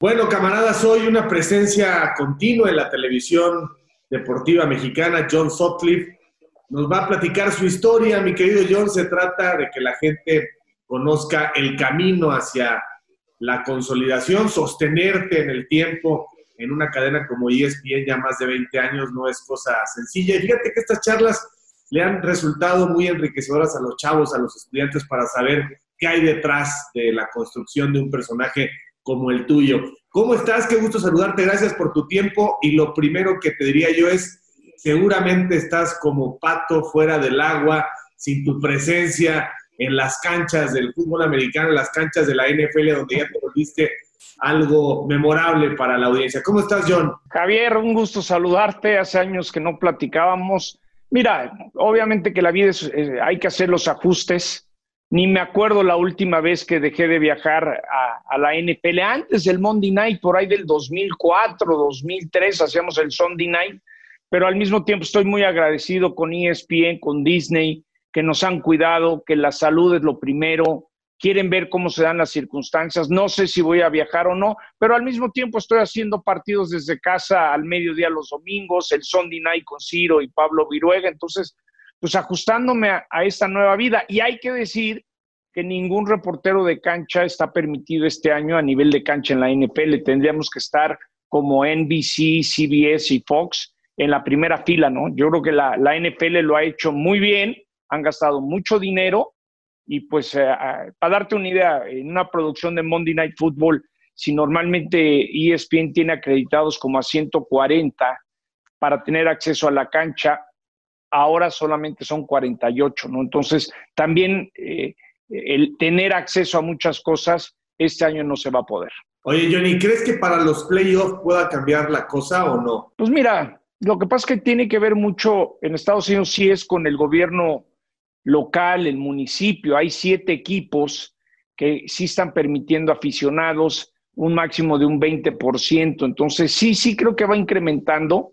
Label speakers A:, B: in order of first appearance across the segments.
A: Bueno, camaradas, hoy una presencia continua en la televisión deportiva mexicana, John Sutcliffe. Nos va a platicar su historia, mi querido John. Se trata de que la gente conozca el camino hacia la consolidación, sostenerte en el tiempo en una cadena como ESPN ya más de 20 años no es cosa sencilla. Y fíjate que estas charlas le han resultado muy enriquecedoras a los chavos, a los estudiantes para saber qué hay detrás de la construcción de un personaje como el tuyo. ¿Cómo estás? Qué gusto saludarte. Gracias por tu tiempo. Y lo primero que te diría yo es, seguramente estás como pato fuera del agua, sin tu presencia en las canchas del fútbol americano, en las canchas de la NFL, donde ya te volviste algo memorable para la audiencia. ¿Cómo estás, John?
B: Javier, un gusto saludarte. Hace años que no platicábamos. Mira, obviamente que la vida es, eh, hay que hacer los ajustes. Ni me acuerdo la última vez que dejé de viajar a, a, la NFL. Antes del Monday Night, por ahí del 2004, 2003, hacíamos el Sunday Night. Pero al mismo tiempo estoy muy agradecido con ESPN, con Disney, que nos han cuidado, que la salud es lo primero, quieren ver cómo se dan las circunstancias. No sé si voy a viajar o no, pero al mismo tiempo estoy haciendo partidos desde casa al mediodía los domingos, el Sunday Night con Ciro y Pablo Viruega. Entonces, pues ajustándome a, a esta nueva vida. Y hay que decir que ningún reportero de cancha está permitido este año a nivel de cancha en la NFL. Tendríamos que estar como NBC, CBS y Fox en la primera fila, ¿no? Yo creo que la, la NFL lo ha hecho muy bien, han gastado mucho dinero y pues eh, para darte una idea, en una producción de Monday Night Football, si normalmente ESPN tiene acreditados como a 140 para tener acceso a la cancha, ahora solamente son 48, ¿no? Entonces, también eh, el tener acceso a muchas cosas, este año no se va a poder.
A: Oye, Johnny, ¿crees que para los playoffs pueda cambiar la cosa o no?
B: Pues mira, lo que pasa es que tiene que ver mucho, en Estados Unidos sí es con el gobierno local, el municipio. Hay siete equipos que sí están permitiendo aficionados un máximo de un 20%. Entonces, sí, sí creo que va incrementando.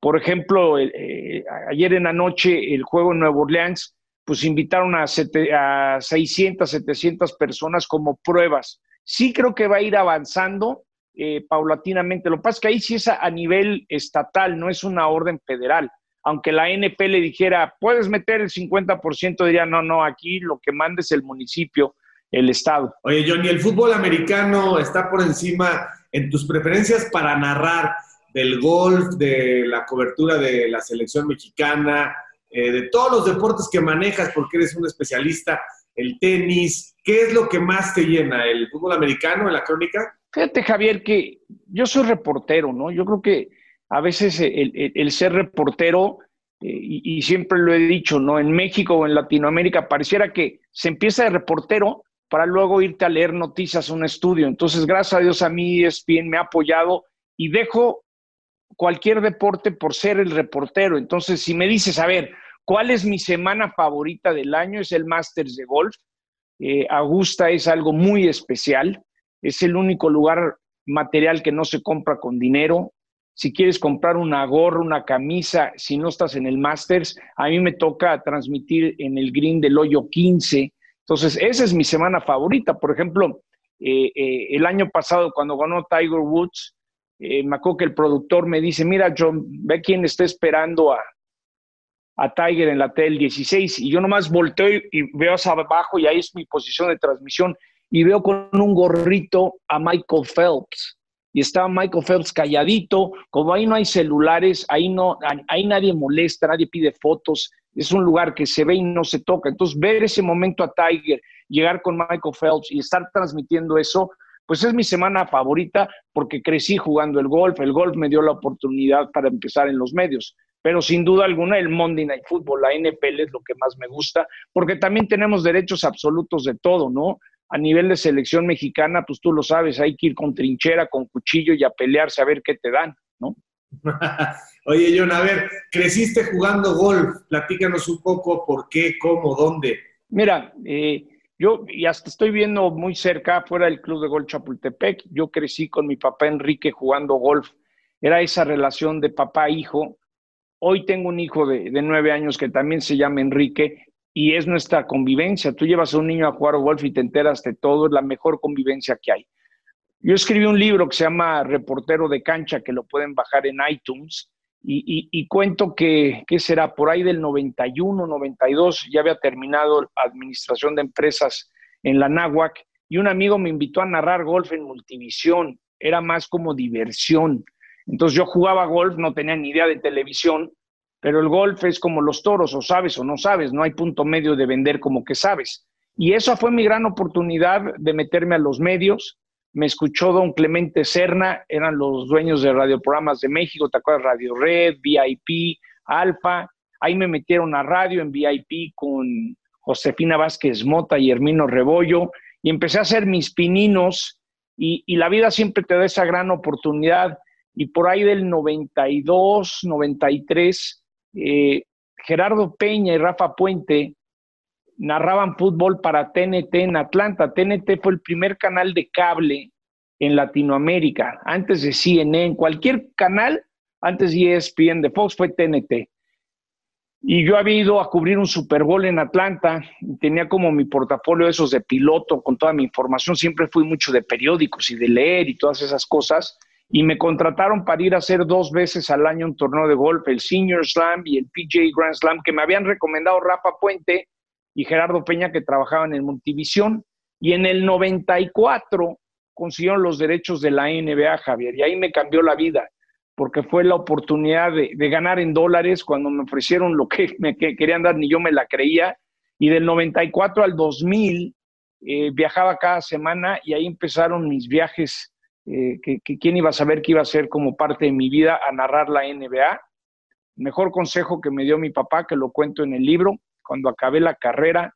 B: Por ejemplo, eh, ayer en la noche el juego en Nueva Orleans, pues invitaron a, sete, a 600, 700 personas como pruebas. Sí creo que va a ir avanzando eh, paulatinamente. Lo que pasa es que ahí sí es a, a nivel estatal, no es una orden federal aunque la NP le dijera, puedes meter el 50%, diría, no, no, aquí lo que manda es el municipio, el Estado.
A: Oye, Johnny, el fútbol americano está por encima en tus preferencias para narrar del golf, de la cobertura de la selección mexicana, eh, de todos los deportes que manejas porque eres un especialista, el tenis, ¿qué es lo que más te llena? ¿El fútbol americano en la crónica?
B: Fíjate, Javier, que yo soy reportero, ¿no? Yo creo que a veces el, ser reportero, eh, y, siempre lo he dicho, ¿no? En México o en Latinoamérica pareciera que se empieza de reportero para luego irte a leer noticias un estudio. Entonces, gracias a Dios a mí ESPN me ha apoyado y dejo cualquier deporte por ser el reportero. Entonces, si me dices, a ver, ¿cuál es mi semana favorita del año? Es el Masters de Golf. Eh, Augusta es algo muy especial. Es el único lugar material que no se compra con dinero si quieres comprar una gorra, una camisa, si no estás en el Masters, a mí me toca transmitir en el Green del Hoyo 15. Entonces, esa es mi semana favorita. Por ejemplo, eh, eh, el año pasado, cuando ganó Tiger Woods, eh, me acuerdo que el productor me dice, mira, John, ve quién está esperando a, a Tiger en la TL 16. Y yo nomás volteo y, y veo hacia abajo y ahí es mi posición de transmisión y veo con un gorrito a Michael Phelps y estaba Michael Phelps calladito, como ahí no hay celulares, ahí no, ahí nadie molesta, nadie pide fotos, es un lugar que se ve y no se toca. Entonces, ver ese momento a Tiger, llegar con Michael Phelps y estar transmitiendo eso, pues es mi semana favorita porque crecí jugando el golf, el golf me dio la oportunidad para empezar en los medios. Pero sin duda alguna el Monday Night Football, la NFL es lo que más me gusta, porque también tenemos derechos absolutos de todo, ¿no? a nivel de selección mexicana, pues tú lo sabes, hay que ir con trinchera, con cuchillo y a pelearse a ver qué te dan, ¿no?
A: Oye, John, a ver, creciste jugando golf, platícanos un poco por qué, cómo, dónde.
B: Mira, eh, yo y hasta estoy viendo muy cerca, fuera del Club de Golf Chapultepec, yo crecí con mi papá Enrique jugando golf, era esa relación de papá-hijo. Hoy tengo un hijo de, de nueve años que también se llama Enrique y es nuestra convivencia. Tú llevas a un niño a jugar golf y te enteras de todo, es la mejor convivencia que hay. Yo escribí un libro que se llama Reportero de Cancha, que lo pueden bajar en iTunes, y, cuento que, ¿qué será? Por ahí del 91, 92, ya había terminado administración de empresas en la NAWAC, y un amigo me invitó a narrar golf en multivisión, era más como diversión. Entonces yo jugaba golf, no tenía ni idea de televisión, pero el golf es como los toros, o sabes o no sabes, no hay punto medio de vender como que sabes. Y esa fue mi gran oportunidad de meterme a los medios. Me escuchó don Clemente Serna, eran los dueños de radioprogramas de México, ¿te acuerdas? Radio Red, VIP, Alfa. Ahí me metieron a radio en VIP con Josefina Vázquez Mota y Hermino Rebollo y empecé a hacer mis pininos y, la vida siempre te da esa gran oportunidad. Y por ahí del 92, 93, eh, Gerardo Peña y Rafa Puente narraban fútbol para TNT en Atlanta. TNT fue el primer canal de cable en Latinoamérica, antes de CNN, cualquier canal, antes de ESPN, de Fox fue TNT. Y yo había ido a cubrir un Super Bowl en Atlanta, y tenía como mi portafolio esos de piloto con toda mi información, siempre fui mucho de periódicos y de leer y todas esas cosas y me contrataron para ir a hacer dos veces al año un torneo de golf, el Senior Slam y el PJ Grand Slam, que me habían recomendado Rafa Puente y Gerardo Peña, que trabajaban en Multivisión. Y en el 94 consiguieron los derechos de la NBA, Javier, y ahí me cambió la vida, porque fue la oportunidad de, ganar en dólares cuando me ofrecieron lo que querían dar, ni yo me la creía. Y del 94 al 2000 eh, viajaba cada semana y ahí empezaron mis viajes eh, que, quién iba a saber que iba a ser como parte de mi vida a narrar la NBA. mejor consejo que me dio mi papá, que lo cuento en el libro, cuando acabé la carrera,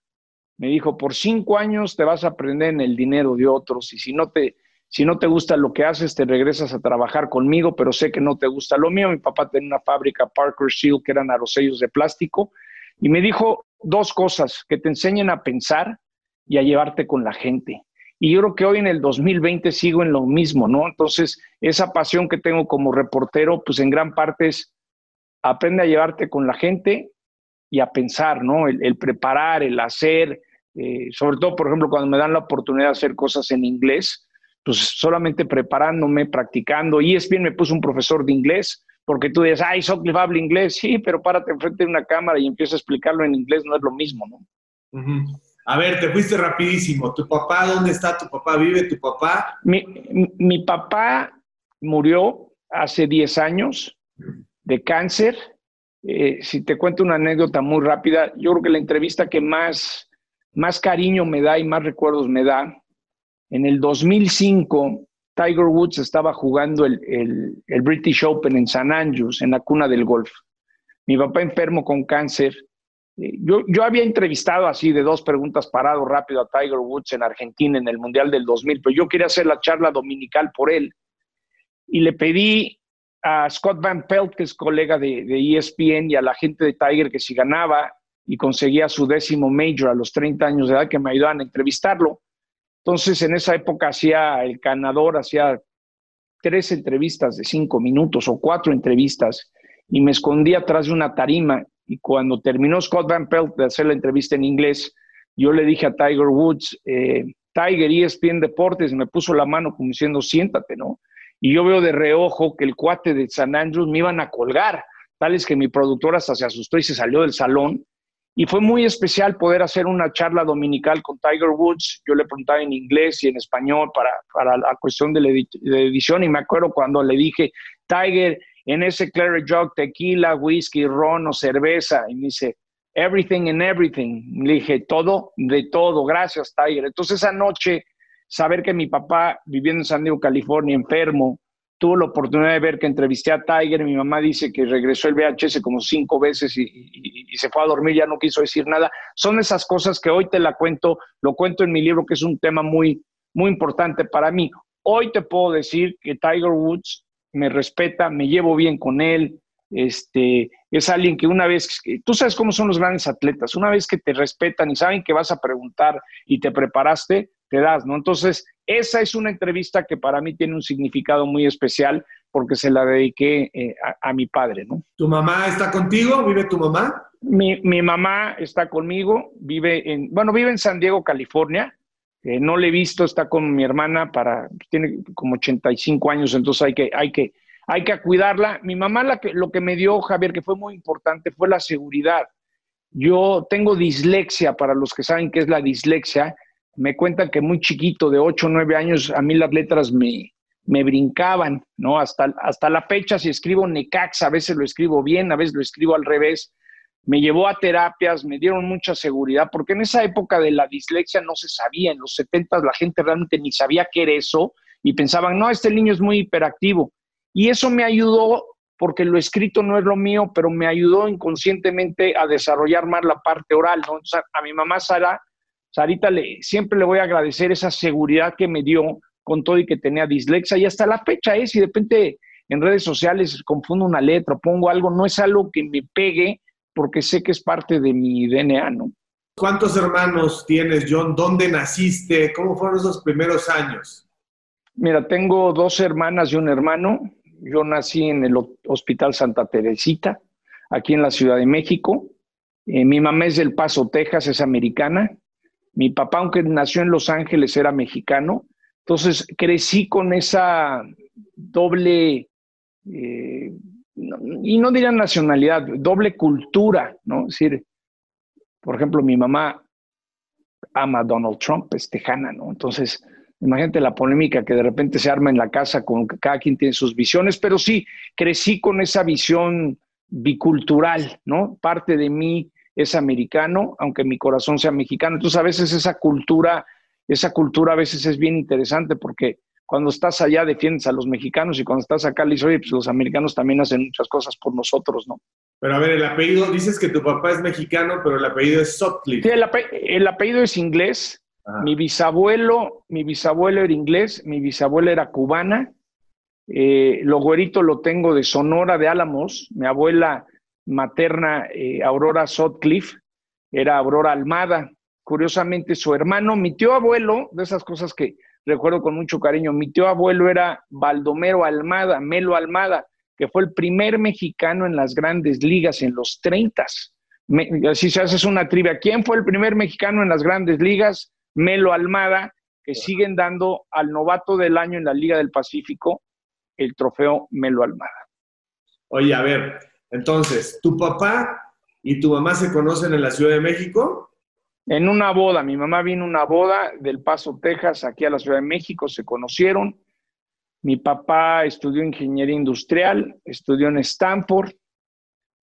B: me dijo, por cinco años te vas a aprender en el dinero de otros y si no te, si no te gusta lo que haces, te regresas a trabajar conmigo, pero sé que no te gusta lo mío. Mi papá tenía una fábrica Parker Shield que eran arosellos de plástico y me dijo dos cosas, que te enseñen a pensar y a llevarte con la gente. Y yo creo que hoy en el 2020 sigo en lo mismo, ¿no? Entonces, esa pasión que tengo como reportero, pues en gran parte es aprende a llevarte con la gente y a pensar, ¿no? El, preparar, el hacer, eh, sobre todo, por ejemplo, cuando me dan la oportunidad de hacer cosas en inglés, pues solamente preparándome, practicando. Y es bien, me puso un profesor de inglés, porque tú dices, ay, Sockliffe habla inglés, sí, pero párate enfrente de una cámara y empieza a explicarlo en inglés, no es lo mismo, ¿no?
A: A ver, te fuiste rapidísimo. ¿Tu papá dónde está? ¿Tu papá vive? ¿Tu papá?
B: Mi, papá murió hace 10 años de cáncer. Eh, si te cuento una anécdota muy rápida, yo creo que la entrevista que más, más cariño me da y más recuerdos me da, en el 2005, Tiger Woods estaba jugando el, el British Open en San Andrews, en la cuna del golf. Mi papá enfermo con cáncer eh, yo, yo, había entrevistado así de dos preguntas parado rápido a Tiger Woods en Argentina en el Mundial del 2000, pero yo quería hacer la charla dominical por él y le pedí a Scott Van Pelt, que es colega de, ESPN, y a la gente de Tiger que si ganaba y conseguía su décimo major a los 30 años de edad, que me ayudaban a entrevistarlo. Entonces, en esa época hacía el ganador, hacía tres entrevistas de cinco minutos o cuatro entrevistas y me escondía atrás de una tarima y cuando terminó Scott Van Pelt de hacer la entrevista en inglés, yo le dije a Tiger Woods, eh, Tiger, ESPN Deportes, me puso la mano como diciendo, siéntate, ¿no? Y yo veo de reojo que el cuate de San Andrews me iban a colgar, tal es que mi productora hasta se asustó y se salió del salón. Y fue muy especial poder hacer una charla dominical con Tiger Woods. Yo le preguntaba en inglés y en español para, para la cuestión de la edición y me acuerdo cuando le dije, Tiger, en ese Clary Jug, tequila, whisky, ron o cerveza. Y me dice, everything and everything. Le dije, todo, de todo, gracias, Tiger. Entonces esa noche, saber que mi papá, viviendo en San Diego, California, enfermo, tuvo la oportunidad de ver que entrevisté a Tiger. Mi mamá dice que regresó el VHS como cinco veces y, y, se fue a dormir, ya no quiso decir nada. Son esas cosas que hoy te la cuento, lo cuento en mi libro, que es un tema muy, muy importante para mí. Hoy te puedo decir que Tiger Woods me respeta, me llevo bien con él, este, es alguien que una vez, tú sabes cómo son los grandes atletas, una vez que te respetan y saben que vas a preguntar y te preparaste, te das, ¿no? Entonces, esa es una entrevista que para mí tiene un significado muy especial porque se la dediqué eh, a, mi padre, ¿no?
A: ¿Tu mamá está contigo? ¿Vive tu mamá?
B: Mi, mi mamá está conmigo, vive en, bueno, vive en San Diego, California, no le he visto, está con mi hermana para, tiene como 85 años, entonces hay que, hay que, hay que cuidarla. Mi mamá la que, lo que me dio, Javier, que fue muy importante, fue la seguridad. Yo tengo dislexia, para los que saben qué es la dislexia, me cuentan que muy chiquito, de 8 o 9 años, a mí las letras me, me brincaban, ¿no? Hasta, hasta la fecha, si escribo Necax, a veces lo escribo bien, a veces lo escribo al revés. Me llevó a terapias, me dieron mucha seguridad, porque en esa época de la dislexia no se sabía, en los 70 la gente realmente ni sabía qué era eso y pensaban, no, este niño es muy hiperactivo. Y eso me ayudó, porque lo escrito no es lo mío, pero me ayudó inconscientemente a desarrollar más la parte oral, ¿no? a mi mamá Sara, Sarita, le, siempre le voy a agradecer esa seguridad que me dio con todo y que tenía dislexia y hasta la fecha es, y de repente en redes sociales confundo una letra, pongo algo, no es algo que me pegue porque sé que es parte de mi DNA, ¿no?
A: ¿Cuántos hermanos tienes, John? ¿Dónde naciste? ¿Cómo fueron esos primeros años?
B: Mira, tengo dos hermanas y un hermano. Yo nací en el Hospital Santa Teresita, aquí en la Ciudad de México. Eh, mi mamá es del Paso, Texas, es americana. Mi papá, aunque nació en Los Ángeles, era mexicano. Entonces crecí con esa doble, eh, y no diría nacionalidad, doble cultura, ¿no? Es decir, por ejemplo, mi mamá ama a Donald Trump, es tejana, ¿no? Entonces, imagínate la polémica que de repente se arma en la casa con que cada quien tiene sus visiones, pero sí, crecí con esa visión bicultural, ¿no? Parte de mí es americano, aunque mi corazón sea mexicano. Entonces, a veces esa cultura esa cultura a veces es bien interesante porque cuando estás allá defiendes a los mexicanos y cuando estás acá le dices, oye, pues los americanos también hacen muchas cosas por nosotros, ¿no?
A: Pero a ver, el apellido, dices que tu papá es mexicano, pero el apellido es Sutcliffe.
B: Sí, el, apellido es inglés. Mi bisabuelo, mi bisabuelo era inglés, mi bisabuela era cubana. Eh, lo güerito lo tengo de Sonora de Álamos. Mi abuela materna, eh, Aurora Sutcliffe, era Aurora Almada curiosamente su hermano, mi tío abuelo, de esas cosas que recuerdo con mucho cariño, mi tío abuelo era Baldomero Almada, Melo Almada, que fue el primer mexicano en las grandes ligas en los 30. si se hace una trivia, ¿quién fue el primer mexicano en las grandes ligas? Melo Almada, que siguen dando al novato del año en la Liga del Pacífico el trofeo Melo Almada.
A: Oye, a ver, entonces, ¿tu papá y tu mamá se conocen en la Ciudad de México?
B: en una boda. Mi mamá vino a una boda del Paso, Texas, aquí a la Ciudad de México, se conocieron. Mi papá estudió ingeniería industrial, estudió en Stanford,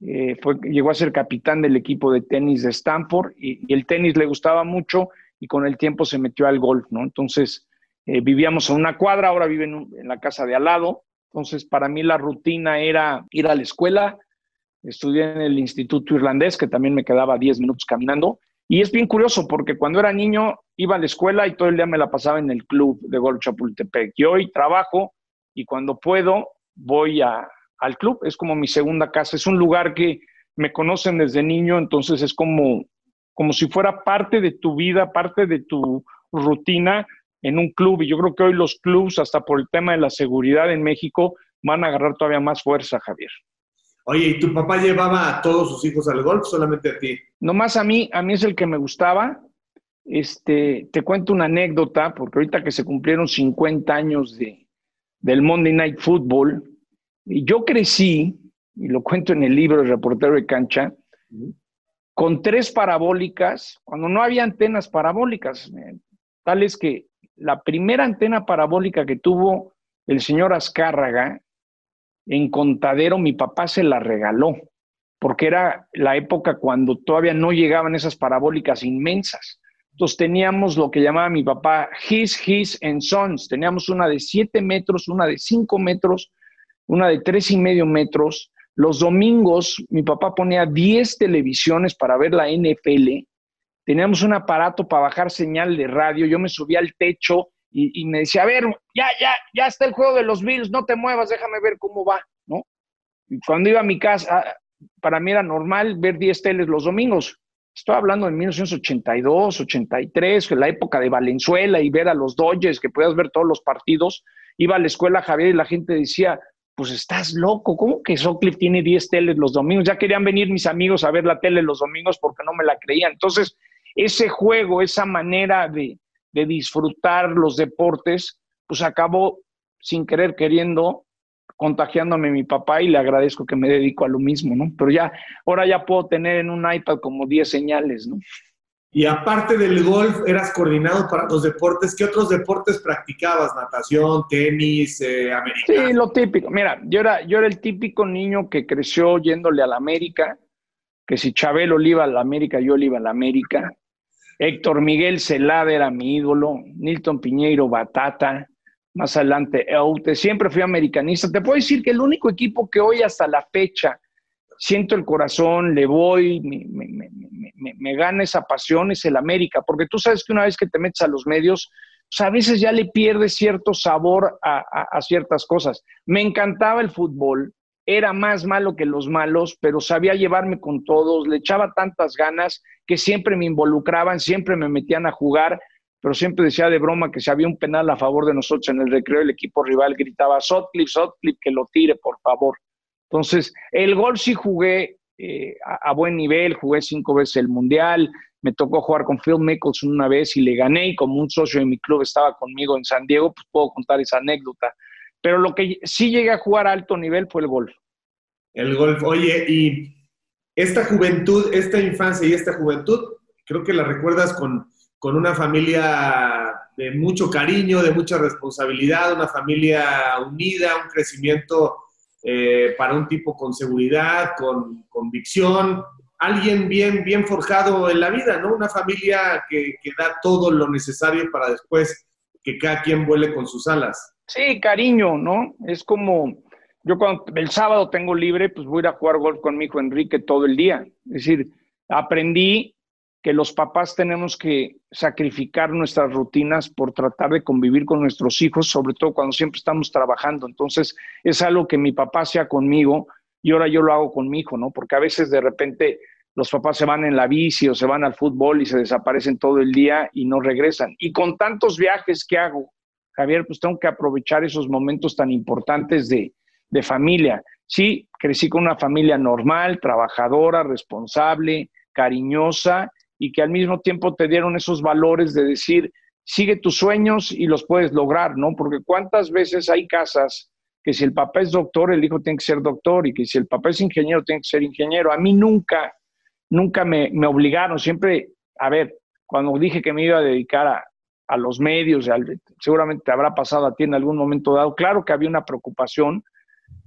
B: eh, fue, llegó a ser capitán del equipo de tenis de Stanford y, el tenis le gustaba mucho y con el tiempo se metió al golf, ¿no? Entonces eh, vivíamos a una cuadra, ahora vive en, la casa de al lado. Entonces para mí la rutina era ir a la escuela, estudié en el Instituto Irlandés, que también me quedaba 10 minutos caminando, y es bien curioso porque cuando era niño iba a la escuela y todo el día me la pasaba en el club de golf Chapultepec. Y hoy trabajo y cuando puedo voy a, al club. Es como mi segunda casa. Es un lugar que me conocen desde niño, entonces es como, como si fuera parte de tu vida, parte de tu rutina en un club. Y yo creo que hoy los clubs, hasta por el tema de la seguridad en México, van a agarrar todavía más fuerza, Javier.
A: Oye, ¿y tu papá llevaba a todos sus hijos al golf, solamente a ti?
B: Nomás a mí, a mí es el que me gustaba. Este, te cuento una anécdota, porque ahorita que se cumplieron 50 años de, del Monday Night Football, y yo crecí, y lo cuento en el libro El reportero de cancha, con tres parabólicas, cuando no había antenas parabólicas, eh, tal es que la primera antena parabólica que tuvo el señor Azcárraga en Contadero mi papá se la regaló, porque era la época cuando todavía no llegaban esas parabólicas inmensas. Entonces teníamos lo que llamaba mi papá His, His and Sons. Teníamos una de 7 metros, una de 5 metros, una de tres y medio metros. Los domingos mi papá ponía 10 televisiones para ver la NFL. Teníamos un aparato para bajar señal de radio. Yo me subía al techo y, me decía, a ver, ya, ya, ya está el juego de los Bills, no te muevas, déjame ver cómo va, ¿no? Y cuando iba a mi casa, ah, para mí era normal ver 10 teles los domingos. Estoy hablando de 1982, 83, la época de Valenzuela y ver a los Dodgers, que puedas ver todos los partidos. Iba a la escuela Javier y la gente decía, pues estás loco, ¿cómo que Socliffe tiene 10 teles los domingos? Ya querían venir mis amigos a ver la tele los domingos porque no me la creían. Entonces, ese juego, esa manera de, de disfrutar los deportes, pues acabó sin querer queriendo contagiándome mi papá y le agradezco que me dedico a lo mismo, ¿no? Pero ya, ahora ya puedo tener en un iPad como 10 señales, ¿no?
A: Y aparte del golf, eras coordinado para los deportes. ¿Qué otros deportes practicabas? ¿Natación, tenis, eh, americano?
B: Sí, lo típico. Mira, yo era, yo era el típico niño que creció yéndole a la América, que si Chabelo le iba a la América, yo le iba a la América. Héctor Miguel Celada era mi ídolo, Nilton Piñeiro Batata, más adelante Eute, siempre fui americanista. Te puedo decir que el único equipo que hoy hasta la fecha siento el corazón, le voy, me, gana esa pasión es el América, porque tú sabes que una vez que te metes a los medios, pues a veces ya le pierdes cierto sabor a ciertas cosas. Me encantaba el fútbol, era más malo que los malos, pero sabía llevarme con todos, le echaba tantas ganas que siempre me involucraban, siempre me metían a jugar, pero siempre decía de broma que si había un penal a favor de nosotros en el recreo, el equipo rival gritaba, Sotcliffe, Sotcliffe, que lo tire, por favor. Entonces, el gol sí jugué eh, a, buen nivel, jugué cinco veces el Mundial, me tocó jugar con Phil Mickelson una vez y le gané, y como un socio de mi club estaba conmigo en San Diego, pues puedo contar esa anécdota. Pero lo que sí llegué a jugar a alto nivel fue el golf.
A: El golf. Oye, y esta juventud, esta infancia y esta juventud, creo que la recuerdas con, con una familia de mucho cariño, de mucha responsabilidad, una familia unida, un crecimiento eh, para un tipo con seguridad, con convicción, alguien bien, bien forjado en la vida, ¿no? Una familia que, que da todo lo necesario para después que cada quien vuele con sus alas.
B: Sí, cariño, ¿no? Es como, yo cuando el sábado tengo libre, pues voy a jugar golf con mi hijo Enrique todo el día. Es decir, aprendí que los papás tenemos que sacrificar nuestras rutinas por tratar de convivir con nuestros hijos, sobre todo cuando siempre estamos trabajando. Entonces, es algo que mi papá hacía conmigo y ahora yo lo hago con mi hijo, ¿no? Porque a veces de repente los papás se van en la bici o se van al fútbol y se desaparecen todo el día y no regresan. Y con tantos viajes que hago, Javier, pues tengo que aprovechar esos momentos tan importantes de, familia. Sí, crecí con una familia normal, trabajadora, responsable, cariñosa y que al mismo tiempo te dieron esos valores de decir, sigue tus sueños y los puedes lograr, ¿no? Porque cuántas veces hay casas que si el papá es doctor, el hijo tiene que ser doctor y que si el papá es ingeniero, tiene que ser ingeniero. A mí nunca, nunca me, me obligaron, siempre, a ver, cuando dije que me iba a dedicar a, a los medios, seguramente te habrá pasado a ti en algún momento dado. Claro que había una preocupación,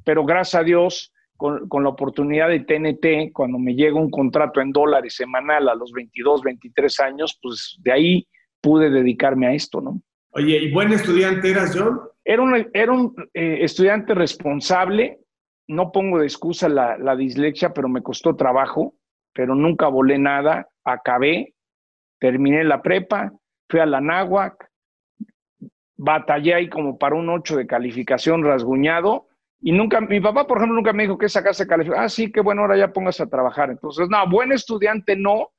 B: pero gracias a Dios, con, la oportunidad de TNT, cuando me llega un contrato en dólares semanal a los 22, 23 años, pues de ahí pude dedicarme a esto, ¿no?
A: Oye, ¿y buen estudiante eras, John?
B: Era un, era un eh, estudiante responsable, no pongo de excusa la, la dislexia, pero me costó trabajo, pero nunca volé nada, acabé, terminé la prepa, fui a la náhuac, batallé ahí como para un 8 de calificación rasguñado y nunca, mi papá, por ejemplo, nunca me dijo que sacaste calificación. Ah, sí, qué bueno, ahora ya pongas a trabajar. Entonces, no, buen estudiante no,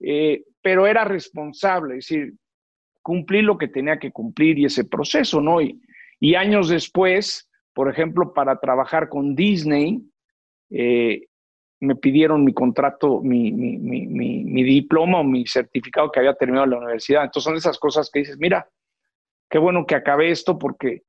B: eh, pero era responsable, es decir, cumplí lo que tenía que cumplir y ese proceso, ¿no? Y, y años después, por ejemplo, para trabajar con Disney, eh, me pidieron mi contrato, mi, mi, mi, mi, diploma o mi certificado que había terminado la universidad. Entonces son esas cosas que dices, mira, qué bueno que acabé esto porque,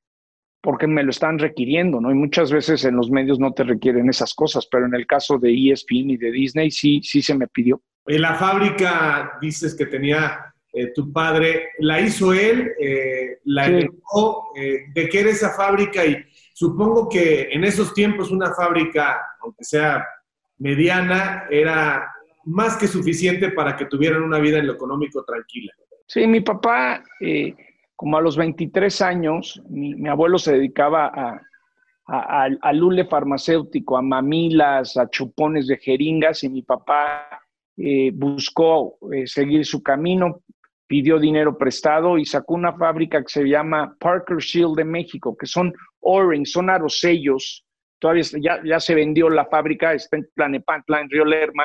B: porque me lo están requiriendo, ¿no? Y muchas veces en los medios no te requieren esas cosas, pero en el caso de ESPN y de Disney sí, sí se me pidió.
A: En la fábrica dices que tenía eh, tu padre, ¿la hizo él? Eh, ¿La sí. Eh, ¿De qué era esa fábrica? Y supongo que en esos tiempos una fábrica, aunque sea mediana era más que suficiente para que tuvieran una vida en lo económico tranquila.
B: Sí, mi papá, eh, como a los 23 años, mi, abuelo se dedicaba a, a, lule farmacéutico, a mamilas, a chupones de jeringas, y mi papá eh, buscó eh, seguir su camino, pidió dinero prestado y sacó una fábrica que se llama Parker Shield de México, que son orange, son arosellos todavía ya, ya se vendió la fábrica, está en Tlanepantla, en Río Lerma.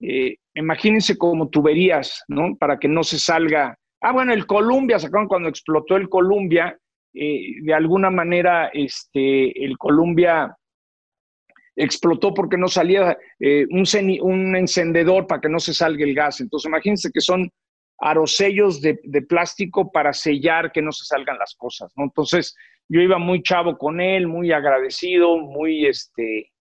B: Eh, imagínense como tuberías, ¿no? Para que no se salga. Ah, bueno, el Columbia, sacaron cuando explotó el Columbia, eh, de alguna manera, este, el Columbia explotó porque no salía eh, un, encendedor para que no se salga el gas. Entonces, imagínense que son arosellos de, de, plástico para sellar que no se salgan las cosas, ¿no? Entonces, yo iba muy chavo con él, muy agradecido, muy este,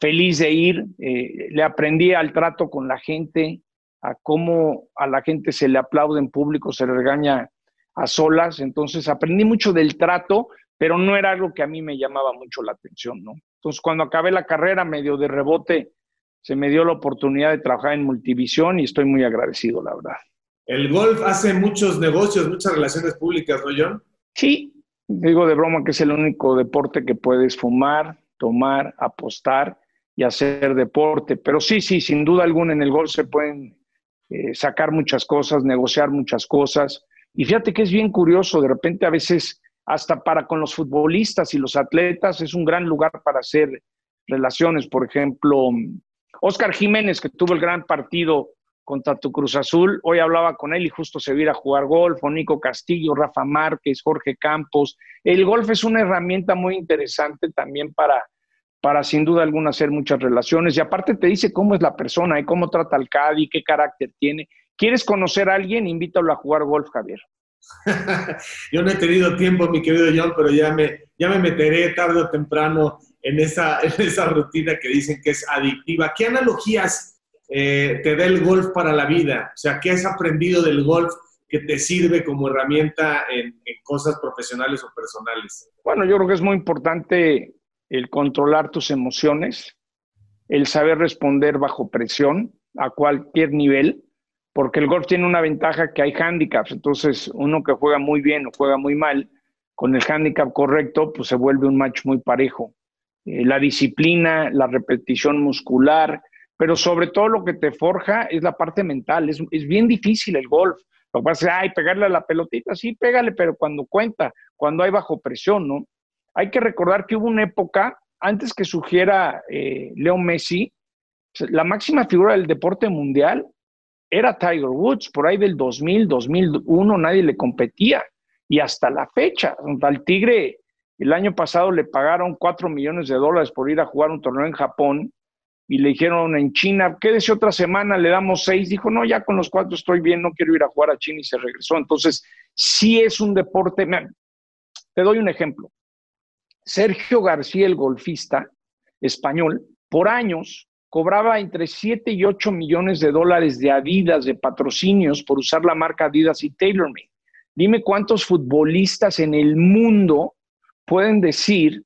B: feliz de ir. Eh, le aprendí al trato con la gente, a cómo a la gente se le aplaude en público, se le regaña a solas. Entonces, aprendí mucho del trato, pero no era algo que a mí me llamaba mucho la atención, ¿no? Entonces, cuando acabé la carrera, medio de rebote, se me dio la oportunidad de trabajar en Multivisión y estoy muy agradecido, la verdad.
A: El golf hace muchos negocios, muchas relaciones públicas, ¿no, John?
B: Sí, digo de broma que es el único deporte que puedes fumar, tomar, apostar y hacer deporte. Pero sí, sí, sin duda alguna en el golf se pueden eh, sacar muchas cosas, negociar muchas cosas. Y fíjate que es bien curioso, de repente a veces hasta para con los futbolistas y los atletas es un gran lugar para hacer relaciones. Por ejemplo, Oscar Jiménez, que tuvo el gran partido contra tu Cruz Azul, hoy hablaba con él y justo se viera a jugar golf, Nico Castillo, Rafa Márquez, Jorge Campos. El golf es una herramienta muy interesante también para, para sin duda alguna hacer muchas relaciones. Y aparte te dice cómo es la persona y cómo trata al caddy, qué carácter tiene. ¿Quieres conocer a alguien? Invítalo a jugar golf, Javier.
A: Yo no he tenido tiempo, mi querido John, pero ya me, ya me meteré tarde o temprano en esa, en esa rutina que dicen que es adictiva. ¿Qué analogías eh, te da el golf para la vida? O sea, ¿qué has aprendido del golf que te sirve como herramienta en, en cosas profesionales o personales?
B: Bueno, yo creo que es muy importante el controlar tus emociones, el saber responder bajo presión a cualquier nivel, porque el golf tiene una ventaja que hay handicaps, entonces uno que juega muy bien o juega muy mal, con el handicap correcto, pues se vuelve un match muy parejo. Eh, la disciplina, la repetición muscular, pero sobre todo lo que te forja es la parte mental. Es, es bien difícil el golf. Lo que pasa es, ay, pegarle a la pelotita, sí, pégale, pero cuando cuenta, cuando hay bajo presión, ¿no? Hay que recordar que hubo una época, antes que surgiera eh, Leo Messi, la máxima figura del deporte mundial era Tiger Woods, por ahí del 2000, 2001, nadie le competía. Y hasta la fecha, al Tigre el año pasado le pagaron 4 millones de dólares por ir a jugar un torneo en Japón y le dijeron en China, quédese otra semana, le damos seis. Dijo, no, ya con los cuatro estoy bien, no quiero ir a jugar a China y se regresó. Entonces, sí es un deporte. Te doy un ejemplo. Sergio García, el golfista español, por años cobraba entre 7 y 8 millones de dólares de Adidas, de patrocinios por usar la marca Adidas y TaylorMade. Dime cuántos futbolistas en el mundo pueden decir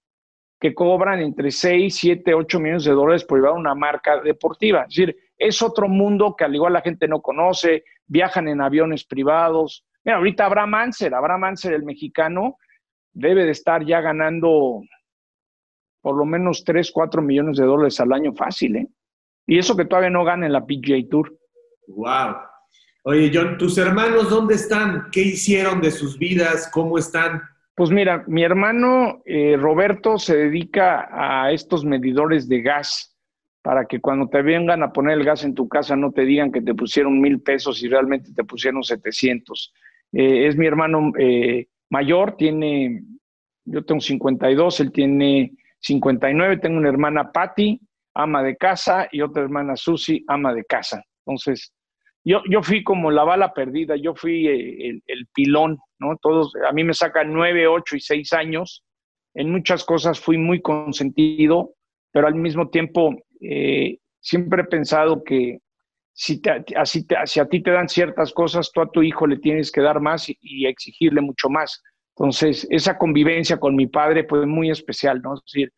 B: que cobran entre 6, 7, 8 millones de dólares por llevar una marca deportiva. Es decir, es otro mundo que al igual la gente no conoce, viajan en aviones privados. Mira, ahorita Abraham Anser, Abraham Anser, el mexicano, debe de estar ya ganando por lo menos 3, 4 millones de dólares al año fácil, ¿eh? Y eso que todavía no gana en la PGA Tour.
A: Wow. Oye, John, ¿tus hermanos dónde están? ¿Qué hicieron de sus vidas? ¿Cómo están?
B: Pues mira, mi hermano eh, Roberto se dedica a estos medidores de gas para que cuando te vengan a poner el gas en tu casa no te digan que te pusieron mil pesos y realmente te pusieron 700. Eh, es mi hermano eh, mayor, tiene, yo tengo 52, él tiene 59, tengo una hermana Patty, ama de casa, y otra hermana Susi, ama de casa. Entonces, yo, yo fui como la bala perdida, yo fui eh, el, pilón, ¿no? Todos, a mí me sacan 9, 8 y 6 años. En muchas cosas fui muy consentido, pero al mismo tiempo eh, siempre he pensado que si, así si a ti te dan ciertas cosas, tú a tu hijo le tienes que dar más y, exigirle mucho más. Entonces, esa convivencia con mi padre fue muy especial, ¿no? Es decir,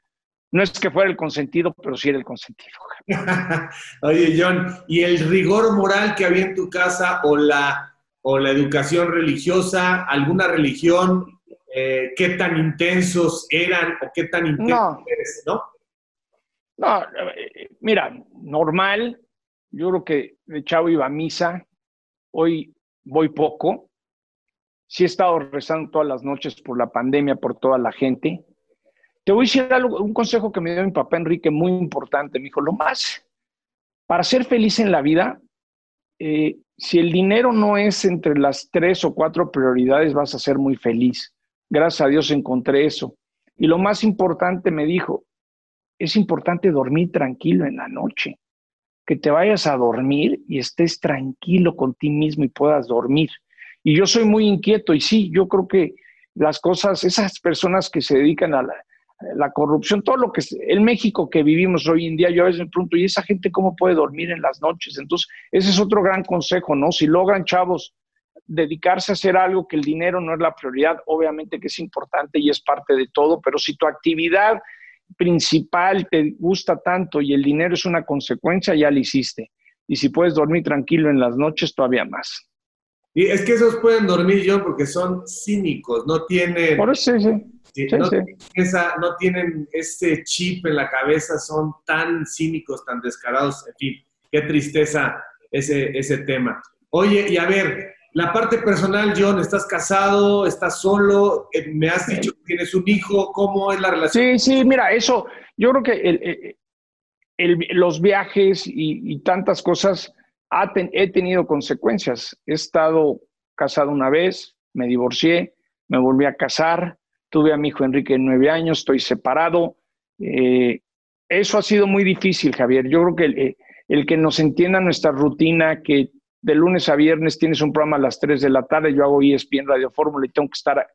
B: no es que fuera el consentido, pero sí era el consentido.
A: Oye, John, ¿y el rigor moral que había en tu casa o la, o la educación religiosa, alguna religión, eh, qué tan intensos eran o qué tan intensos eres, no?
B: No, eh, mira, normal, yo creo que de chavo iba a misa, hoy voy poco. Sí he estado rezando todas las noches por la pandemia, por toda la gente. Te voy a decir algo, un consejo que me dio mi papá Enrique muy importante. Me dijo, lo más, para ser feliz en la vida, eh, si el dinero no es entre las tres o cuatro prioridades, vas a ser muy feliz. Gracias a Dios encontré eso. Y lo más importante me dijo, es importante dormir tranquilo en la noche. Que te vayas a dormir y estés tranquilo con ti mismo y puedas dormir. Y yo soy muy inquieto y sí, yo creo que las cosas, esas personas que se dedican a la, corrupción, todo lo que es el México que vivimos hoy en día, yo a veces me pregunto, ¿y esa gente cómo puede dormir en las noches? Entonces, ese es otro gran consejo, ¿no? Si logran, chavos, dedicarse a hacer algo que el dinero no es la prioridad, obviamente que es importante y es parte de todo, pero si tu actividad principal te gusta tanto y el dinero es una consecuencia, ya lo hiciste. Y si puedes dormir tranquilo en las noches, todavía más.
A: Y es que esos pueden dormir yo porque son cínicos, no tienen...
B: Por eso sí,
A: sí. no, no tienen ese chip en la cabeza, son tan cínicos, tan descarados, en fin, qué tristeza ese, ese tema. Oye, y a ver, la parte personal, John, ¿estás casado? ¿Estás solo? Eh, me has dicho que tienes un hijo. ¿Cómo es la relación?
B: Sí, sí, mira, eso, yo creo que los viajes y, tantas cosas he tenido consecuencias. He estado casado una vez, me divorcié, me volví a casar, tuve a mi hijo Enrique de nueve años, estoy separado. Eh, eso ha sido muy difícil, Javier. Yo creo que el, el que nos entienda nuestra rutina, que de lunes a viernes tienes un programa a las 3 de la tarde, yo hago ESPN Radio Fórmula y tengo que estar,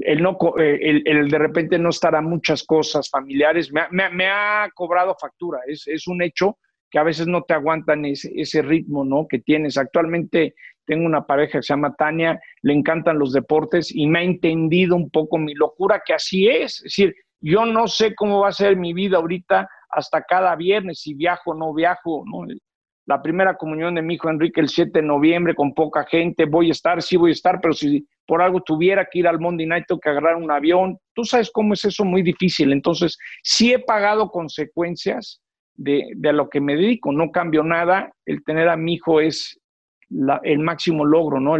B: el, no, eh, el, de repente no estar a muchas cosas familiares, me, ha cobrado factura, es, es, un hecho que a veces no te aguantan ese, ese ritmo ¿no? que tienes. Actualmente tengo una pareja que se llama Tania, le encantan los deportes y me ha entendido un poco mi locura, que así es, es decir, yo no sé cómo va a ser mi vida ahorita hasta cada viernes, si viajo o no viajo, ¿no? La primera comunión de mi hijo Enrique el 7 de noviembre con poca gente, voy a estar, sí voy a estar, pero si por algo tuviera que ir al Monday Night, tengo que agarrar un avión, tú sabes cómo es eso muy difícil. Entonces, sí he pagado consecuencias de, a lo que me dedico, no cambio nada, el tener a mi hijo es el máximo logro, ¿no?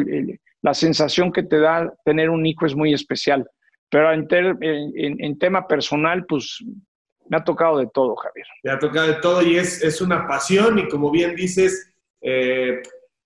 B: la sensación que te da tener un hijo es muy especial. Pero en, en tema personal, pues me ha tocado de todo, Javier.
A: Me ha tocado de todo y es, es una pasión y como bien dices, eh,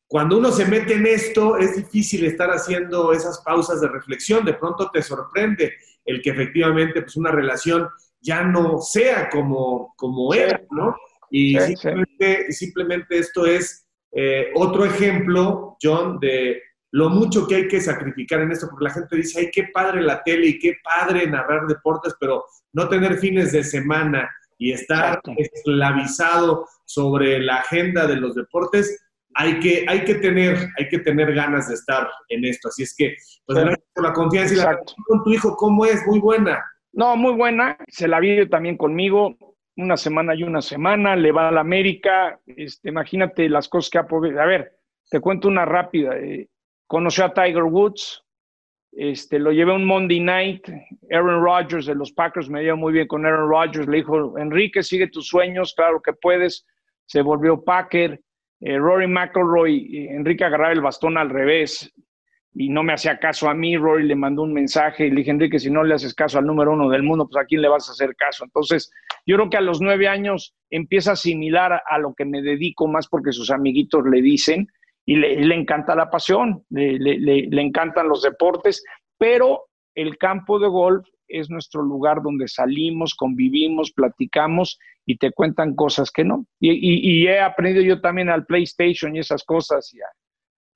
A: cuando uno se mete en esto es difícil estar haciendo esas pausas de reflexión. De pronto te sorprende el que efectivamente pues, una relación ya no sea como, como era, ¿no? Y simplemente, simplemente, esto es eh, otro ejemplo, John, de lo mucho que hay que sacrificar en esto, porque la gente dice, ay, qué padre la tele y qué padre narrar deportes, pero no tener fines de semana y estar esclavizado sobre la agenda de los deportes, hay que, hay que tener, hay que tener ganas de estar en esto. Así es que, pues gracias por la confianza y la con tu hijo, ¿cómo es? Muy buena.
B: No, muy buena. Se la vive también conmigo una semana y una semana, le va a la América. Este, imagínate las cosas que ha podido. A ver, te cuento una rápida. Eh, conoció a Tiger Woods, este, lo llevé un Monday night. Aaron Rodgers de los Packers me dio muy bien con Aaron Rodgers. Le dijo, Enrique, sigue tus sueños, claro que puedes. Se volvió Packer. Eh, Rory McElroy, Enrique agarraba el bastón al revés y no me hacía caso a mí. Rory le mandó un mensaje y le dije, Enrique, si no le haces caso al número uno del mundo, pues a quién le vas a hacer caso. Entonces, yo creo que a los nueve años empieza a asimilar a lo que me dedico más porque sus amiguitos le dicen y le, encanta la pasión, le, encantan los deportes, pero el campo de golf es nuestro lugar donde salimos, convivimos, platicamos y te cuentan cosas que no. Y, he aprendido yo también al PlayStation y esas cosas, y,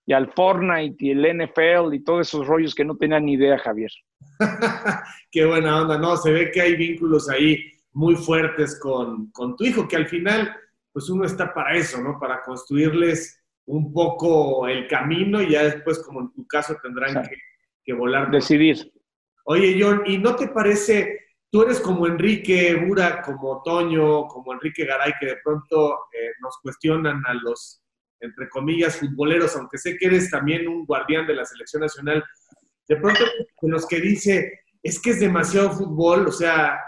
B: y, al Fortnite y el NFL y todos esos rollos que no tenía ni idea, Javier.
A: Qué buena onda, ¿no? Se ve que hay vínculos ahí muy fuertes con, con tu hijo, que al final, pues uno está para eso, ¿no? Para construirles un poco el camino y ya después, como en tu caso, tendrán que, volar.
B: Decidir.
A: Oye, John, ¿y no te parece, tú eres como Enrique Bura, como Toño, como Enrique Garay, que de pronto eh, nos cuestionan a los, entre comillas, futboleros, aunque sé que eres también un guardián de la selección nacional, de pronto los que dice, es que es demasiado fútbol, o sea,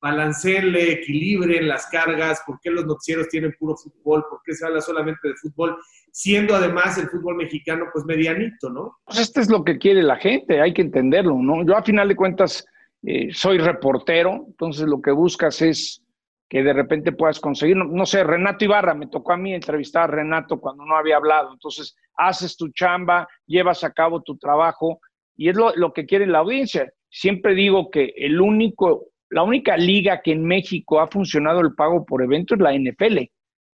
A: balanceenle, equilibren las cargas, por qué los noticieros tienen puro fútbol, por qué se habla solamente de fútbol, siendo además el fútbol mexicano pues medianito, ¿no?
B: Pues esto es lo que quiere la gente, hay que entenderlo, ¿no? Yo a final de cuentas eh, soy reportero, entonces lo que buscas es que de repente puedas conseguir, no, sé, Renato Ibarra, me tocó a mí entrevistar a Renato cuando no había hablado, entonces haces tu chamba, llevas a cabo tu trabajo y es lo, lo que quiere la audiencia. Siempre digo que el único la única liga que en México ha funcionado el pago por evento es la NFL.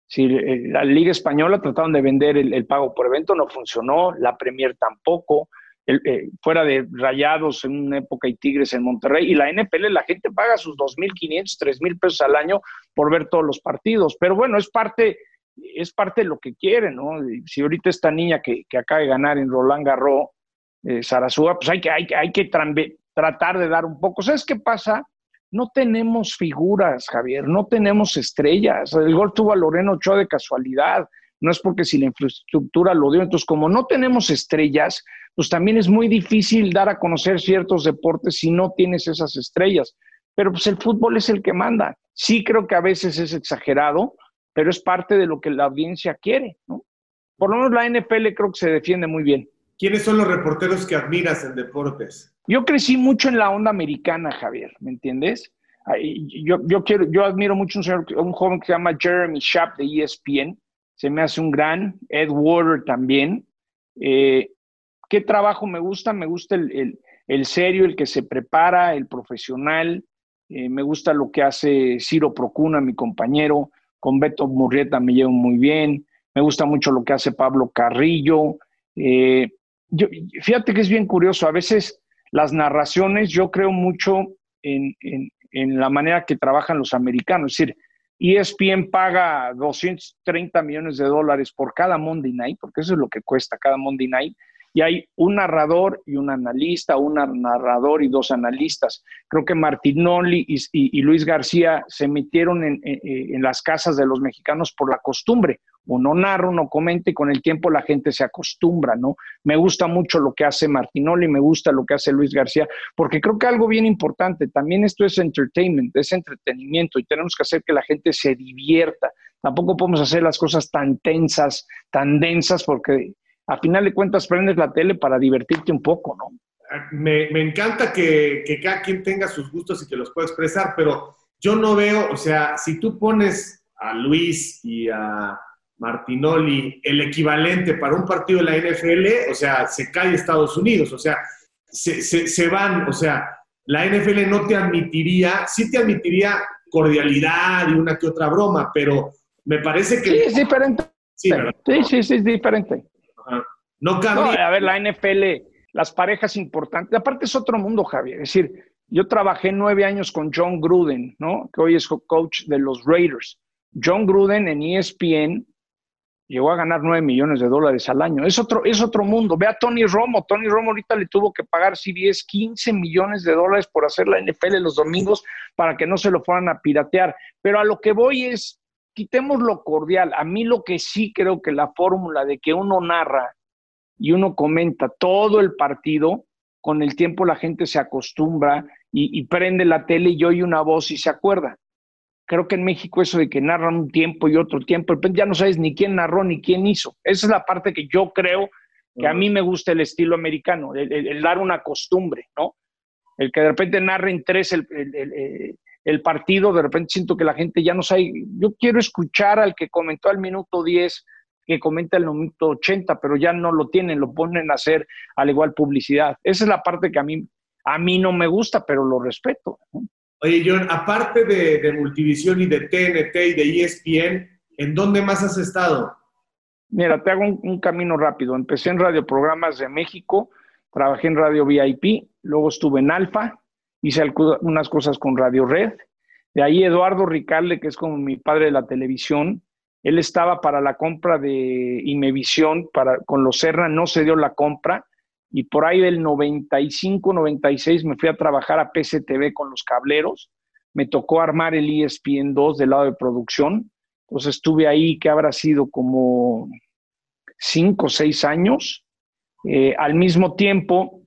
B: Si la Liga Española trataron de vender el, pago por evento, no funcionó, la Premier tampoco, eh, fuera de Rayados en una época y Tigres en Monterrey, y la NFL, la gente paga sus 2.500, 3.000 pesos al año por ver todos los partidos, pero bueno, es parte, es parte de lo que quieren, ¿no? Si ahorita esta niña que, acaba de ganar en Roland Garros, eh, Sarasúa, pues hay que, hay, hay que tratar de dar un poco. ¿Sabes qué pasa? No tenemos figuras, Javier, no tenemos estrellas. El gol tuvo a Loreno Ochoa de casualidad, no es porque si la infraestructura lo dio. Entonces, como no tenemos estrellas, pues también es muy difícil dar a conocer ciertos deportes si no tienes esas estrellas. Pero pues el fútbol es el que manda. Sí creo que a veces es exagerado, pero es parte de lo que la audiencia quiere, ¿no? Por lo menos la NFL creo que se defiende muy bien.
A: ¿Quiénes son los reporteros que admiras en deportes?
B: Yo crecí mucho en la onda americana, Javier, ¿me entiendes? Yo, yo, quiero, yo admiro mucho un, un joven que se llama Jeremy Schaap de ESPN, se me hace un gran, Ed Water también. Eh, ¿Qué trabajo me gusta? Me gusta el, el, serio, el que se prepara, el profesional. Eh, me gusta lo que hace Ciro Procuna, mi compañero. Con Beto Murrieta me llevo muy bien. Me gusta mucho lo que hace Pablo Carrillo. Eh, yo, fíjate que es bien curioso. A veces las narraciones, yo creo mucho en, la manera que trabajan los americanos. Es decir, ESPN paga 230 millones de dólares por cada Monday Night, porque eso es lo que cuesta cada Monday Night, y hay un narrador y un analista, un narrador y dos analistas. Creo que Martinoli y, Luis García se metieron en, en, las casas de los mexicanos por la costumbre uno narra, uno comenta y con el tiempo la gente se acostumbra, ¿no? Me gusta mucho lo que hace Martinoli, me gusta lo que hace Luis García, porque creo que algo bien importante, también esto es entertainment, es entretenimiento y tenemos que hacer que la gente se divierta. Tampoco podemos hacer las cosas tan tensas, tan densas, porque a final de cuentas prendes la tele para divertirte un poco, ¿no?
A: Me, encanta que, que cada quien tenga sus gustos y que los pueda expresar, pero yo no veo, o sea, si tú pones a Luis y a Martinoli, el equivalente para un partido de la NFL, o sea, se cae Estados Unidos, o sea, se, van, o sea, la NFL no te admitiría, sí te admitiría cordialidad y una que otra broma, pero me parece que...
B: Sí, es diferente. Sí, sí, sí, es diferente.
A: No cambia.
B: a ver, la NFL, las parejas importantes, aparte es otro mundo, Javier, es decir, yo trabajé nueve años con John Gruden, ¿no? Que hoy es coach de los Raiders. John Gruden en ESPN llegó a ganar 9 millones de dólares al año. Es otro, es otro mundo. Ve a Tony Romo. Tony Romo ahorita le tuvo que pagar CBS 15 millones de dólares por hacer la NFL los domingos para que no se lo fueran a piratear. Pero a lo que voy es, quitemos lo cordial. A mí lo que sí creo que la fórmula de que uno narra y uno comenta todo el partido, con el tiempo la gente se acostumbra y, prende la tele y oye una voz y se acuerda creo que en México eso de que narran un tiempo y otro tiempo, ya no sabes ni quién narró ni quién hizo. Esa es la parte que yo creo que a mí me gusta el estilo americano, el, dar una costumbre, ¿no? El que de repente narren tres el, el, partido, de repente siento que la gente ya no sabe. Yo quiero escuchar al que comentó al minuto 10, que comenta al minuto 80, pero ya no lo tienen, lo ponen a hacer al igual publicidad. Esa es la parte que a mí, a mí no me gusta, pero lo respeto. ¿no?
A: Oye, John, aparte de, Multivisión y de TNT y de ESPN, ¿en dónde más has estado?
B: Mira, te hago un, camino rápido. Empecé en Radio Programas de México, trabajé en Radio VIP, luego estuve en Alfa, hice unas cosas con Radio Red. De ahí Eduardo Ricalde, que es como mi padre de la televisión, él estaba para la compra de Imevisión, para, con los Serra no se dio la compra, y por ahí del 95, 96 me fui a trabajar a PCTV con los cableros. Me tocó armar el ESPN 2 del lado de producción. Entonces estuve ahí, que habrá sido como cinco o seis años. Eh, al mismo tiempo,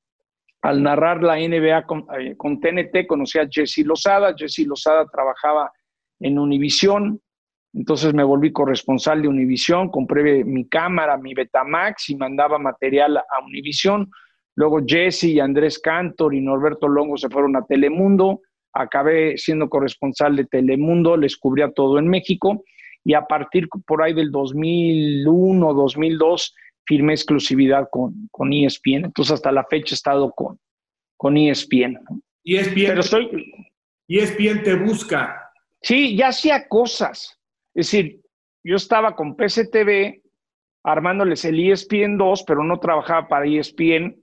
B: al narrar la NBA con, eh, TNT, conocí a Jesse Lozada. Jesse Lozada trabajaba en Univisión. Entonces me volví corresponsal de Univisión, compré mi cámara, mi Betamax y mandaba material a Univisión. Luego Jesse y Andrés Cantor y Norberto Longo se fueron a Telemundo. Acabé siendo corresponsal de Telemundo, les cubría todo en México. Y a partir por ahí del 2001, 2002, firmé exclusividad con, con ESPN. Entonces hasta la fecha he estado con, con ESPN.
A: ESPN, Pero estoy, ESPN te busca.
B: Sí, ya hacía cosas es decir, yo estaba con PCTV armándoles el ESPN 2, pero no trabajaba para ESPN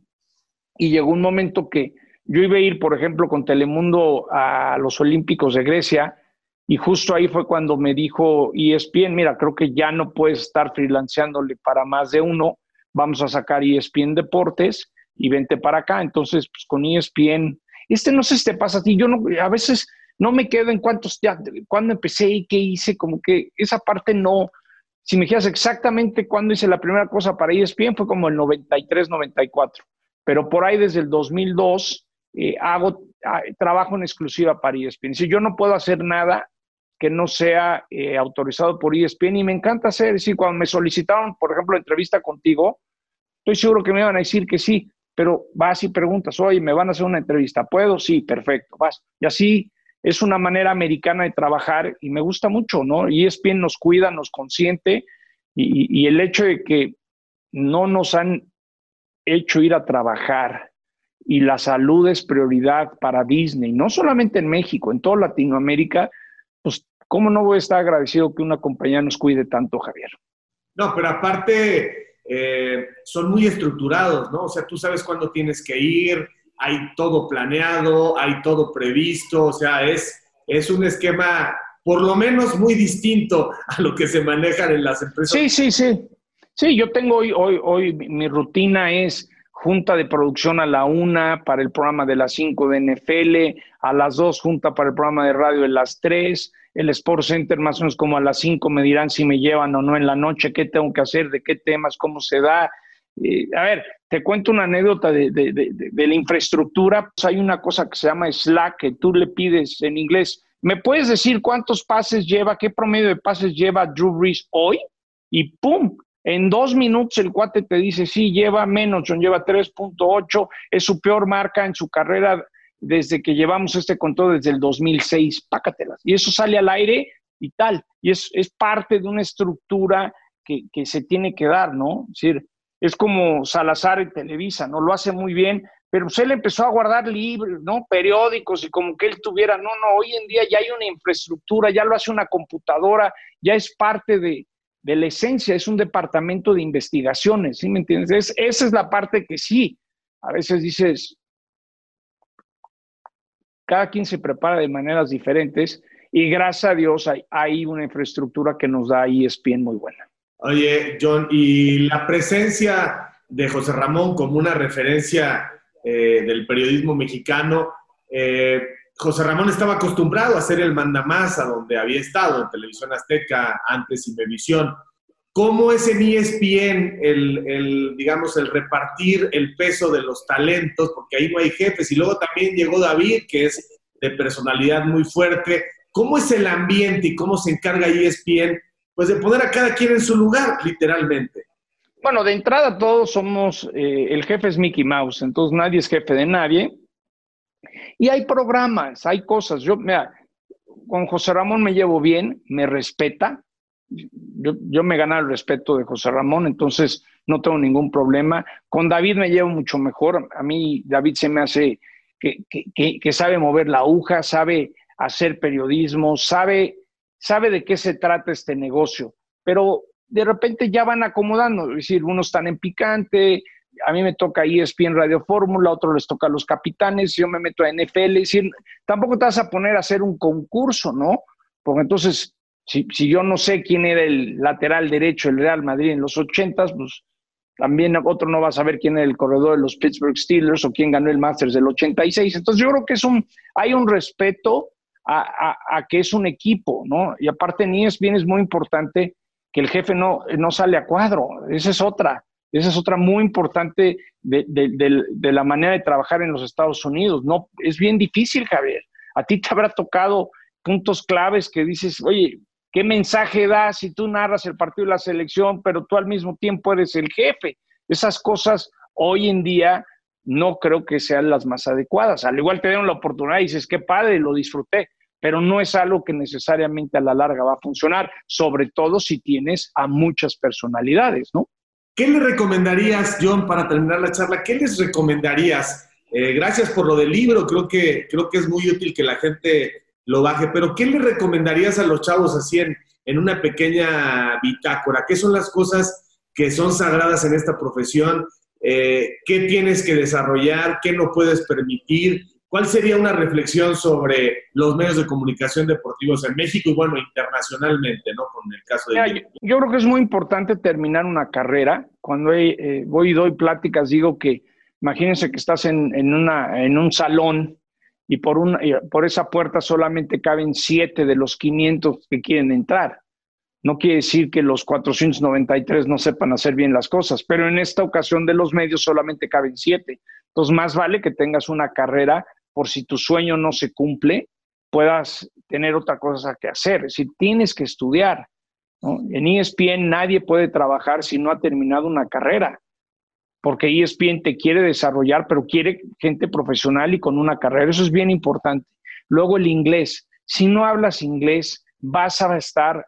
B: y llegó un momento que yo iba a ir, por ejemplo, con Telemundo a los Olímpicos de Grecia y justo ahí fue cuando me dijo ESPN, mira, creo que ya no puedes estar freelanceándole para más de uno, vamos a sacar ESPN Deportes y vente para acá. Entonces, pues con ESPN, este no sé si te pasa a ti, yo no, a veces no me quedo en cuántos, ya, cuándo empecé y qué hice, como que esa parte no, si me dijeras exactamente cuándo hice la primera cosa para ESPN, fue como el 93, 94, pero por ahí desde el 2002 eh, hago ah, trabajo en exclusiva para ESPN. Si yo no puedo hacer nada que no sea eh, autorizado por ESPN y me encanta hacer, es decir, cuando me solicitaron, por ejemplo, entrevista contigo, estoy seguro que me iban a decir que sí, pero vas y preguntas, oye, ¿me van a hacer una entrevista? ¿Puedo? Sí, perfecto, vas. Y así es una manera americana de trabajar y me gusta mucho, ¿no? ESPN nos cuida, nos consiente y el hecho de que no nos han hecho ir a trabajar y la salud es prioridad para Disney, no solamente en México, en toda Latinoamérica, pues, ¿cómo no voy a estar agradecido que una compañía nos cuide tanto, Javier?
A: No, pero aparte, eh, son muy estructurados, ¿no? O sea, tú sabes cuándo tienes que ir, hay todo planeado, hay todo previsto, o sea, es, es un esquema por lo menos muy distinto a lo que se manejan en las empresas.
B: Sí, sí, sí. Sí, yo tengo hoy, hoy, hoy mi rutina es junta de producción a la una para el programa de las cinco de NFL, a las dos junta para el programa de radio de las tres, el Sport Center más o menos como a las cinco me dirán si me llevan o no en la noche, qué tengo que hacer, de qué temas, cómo se da. Eh, a ver, te cuento una anécdota de, de, de, la infraestructura. Pues hay una cosa que se llama Slack, que tú le pides en inglés. ¿Me puedes decir cuántos pases lleva, qué promedio de pases lleva Drew Brees hoy? Y ¡pum! En dos minutos el cuate te dice, sí, lleva menos, lleva 3.8, es su peor marca en su carrera desde que llevamos este control desde el 2006, pácatelas. Y eso sale al aire y tal. Y es, es parte de una estructura que, que, se tiene que dar, ¿no? Es decir, es como Salazar en Televisa, ¿no? Lo hace muy bien, pero pues él empezó a guardar libros, ¿no? Periódicos y como que él tuviera, no, no, hoy en día ya hay una infraestructura, ya lo hace una computadora, ya es parte de, de la esencia, es un departamento de investigaciones, ¿sí me entiendes? esa es la parte que sí, a veces dices, cada quien se prepara de maneras diferentes y gracias a Dios hay, una infraestructura que nos da ESPN muy buena.
A: Oye, John, y la presencia de José Ramón como una referencia eh, del periodismo mexicano, eh, José Ramón estaba acostumbrado a ser el mandamás a donde había estado, en Televisión Azteca, antes Imevisión. ¿Cómo es en ESPN el, digamos, el repartir el peso de los talentos? Porque ahí no hay jefes. Y luego también llegó David, que es de personalidad muy fuerte. ¿Cómo es el ambiente y cómo se encarga ESPN? Pues de poner a cada quien en su lugar, literalmente.
B: Bueno, de entrada todos somos, eh, el jefe es Mickey Mouse, entonces nadie es jefe de nadie. Y hay programas, hay cosas. Yo, mira, con José Ramón me llevo bien, me respeta. Yo, yo me gano el respeto de José Ramón, entonces no tengo ningún problema. Con David me llevo mucho mejor. A mí David se me hace que, que, sabe mover la aguja, sabe hacer periodismo, sabe, sabe de qué se trata este negocio. Pero de repente ya van acomodando, es decir, unos están en picante, a mí me toca ESPN Radio Fórmula, a otros les toca a los capitanes, yo me meto a NFL, decir, tampoco te vas a poner a hacer un concurso, ¿no? Porque entonces, si, si yo no sé quién era el lateral derecho del Real Madrid en los ochentas, pues también otro no va a saber quién era el corredor de los Pittsburgh Steelers o quién ganó el Masters del 86. Entonces yo creo que es un, hay un respeto a, a, a que es un equipo, ¿no? Y aparte en ESPN es muy importante que el jefe no, no sale a cuadro, esa es otra. Esa es otra muy importante de, de, la manera de trabajar en los Estados Unidos. No, es bien difícil, Javier. A ti te habrá tocado puntos claves que dices, oye, ¿qué mensaje das si tú narras el partido de la selección, pero tú al mismo tiempo eres el jefe? Esas cosas hoy en día no creo que sean las más adecuadas. Al igual te dieron la oportunidad y dices, qué padre, lo disfruté, pero no es algo que necesariamente a la larga va a funcionar, sobre todo si tienes a muchas personalidades, ¿no?
A: ¿Qué le recomendarías, John, para terminar la charla? ¿Qué les recomendarías? Eh, gracias por lo del libro, creo que, creo que es muy útil que la gente lo baje, pero ¿qué le recomendarías a los chavos así en, en una pequeña bitácora? ¿Qué son las cosas que son sagradas en esta profesión? Eh, ¿Qué tienes que desarrollar? ¿Qué no puedes permitir? ¿Cuál sería una reflexión sobre los medios de comunicación deportivos en México y, bueno, internacionalmente, ¿no? Con el caso de...
B: yo, creo que es muy importante terminar una carrera. Cuando eh, voy y doy pláticas, digo que imagínense que estás en, en, una, en un salón y por, una, por esa puerta solamente caben siete de los 500 que quieren entrar. No quiere decir que los 493 no sepan hacer bien las cosas, pero en esta ocasión de los medios solamente caben siete. Entonces, más vale que tengas una carrera por si tu sueño no se cumple, puedas tener otra cosa que hacer. Es decir, tienes que estudiar. En ESPN nadie puede trabajar si no ha terminado una carrera, porque ESPN te quiere desarrollar, pero quiere gente profesional y con una carrera. Eso es bien importante. Luego el inglés. Si no hablas inglés, vas a estar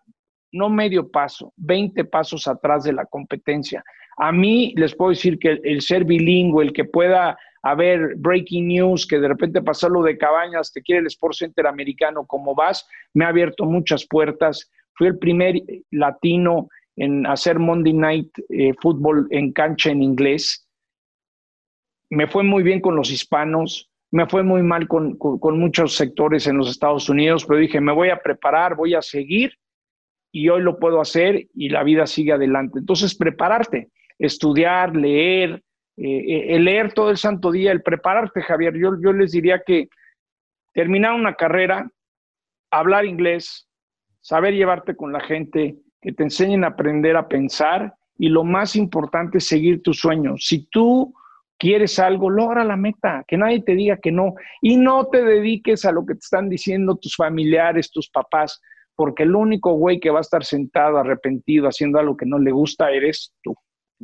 B: no medio paso, 20 pasos atrás de la competencia. A mí les puedo decir que el, ser bilingüe, el que pueda haber breaking news, que de repente pasó lo de Cabañas, te quiere el Sport Center americano, como vas, me ha abierto muchas puertas. Fui el primer latino en hacer Monday Night eh, Football en cancha en inglés. Me fue muy bien con los hispanos, me fue muy mal con, con muchos sectores en los Estados Unidos, pero dije, me voy a preparar, voy a seguir y hoy lo puedo hacer y la vida sigue adelante. Entonces, prepararte, estudiar, leer, eh, eh, leer todo el santo día, el prepararte, Javier. Yo, yo les diría que terminar una carrera, hablar inglés, saber llevarte con la gente, que te enseñen a aprender a pensar y lo más importante es seguir tus sueños. Si tú quieres algo, logra la meta, que nadie te diga que no y no te dediques a lo que te están diciendo tus familiares, tus papás porque el único güey que va a estar sentado arrepentido haciendo algo que no le gusta eres tú.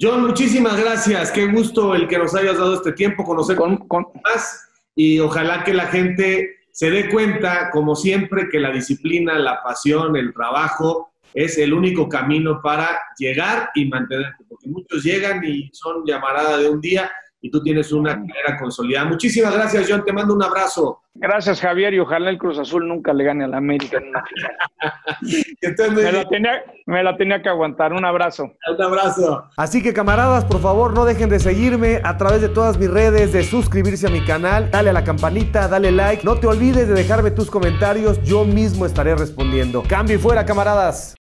A: John, muchísimas gracias. Qué gusto el que nos hayas dado este tiempo, conocer con, más y ojalá que la gente se dé cuenta, como siempre, que la disciplina, la pasión, el trabajo es el único camino para llegar y mantenerte, porque muchos llegan y son llamarada de un día y tú tienes una carrera consolidada. Muchísimas gracias, John. Te mando un abrazo.
B: Gracias, Javier, y ojalá el Cruz Azul nunca le gane a la América en una me, la tenía, me la tenía que aguantar. Un abrazo.
A: Un abrazo.
C: Así que, camaradas, por favor, no dejen de seguirme a través de todas mis redes, de suscribirse a mi canal, dale a la campanita, dale like. No te olvides de dejarme tus comentarios, yo mismo estaré respondiendo. Cambio y fuera, camaradas.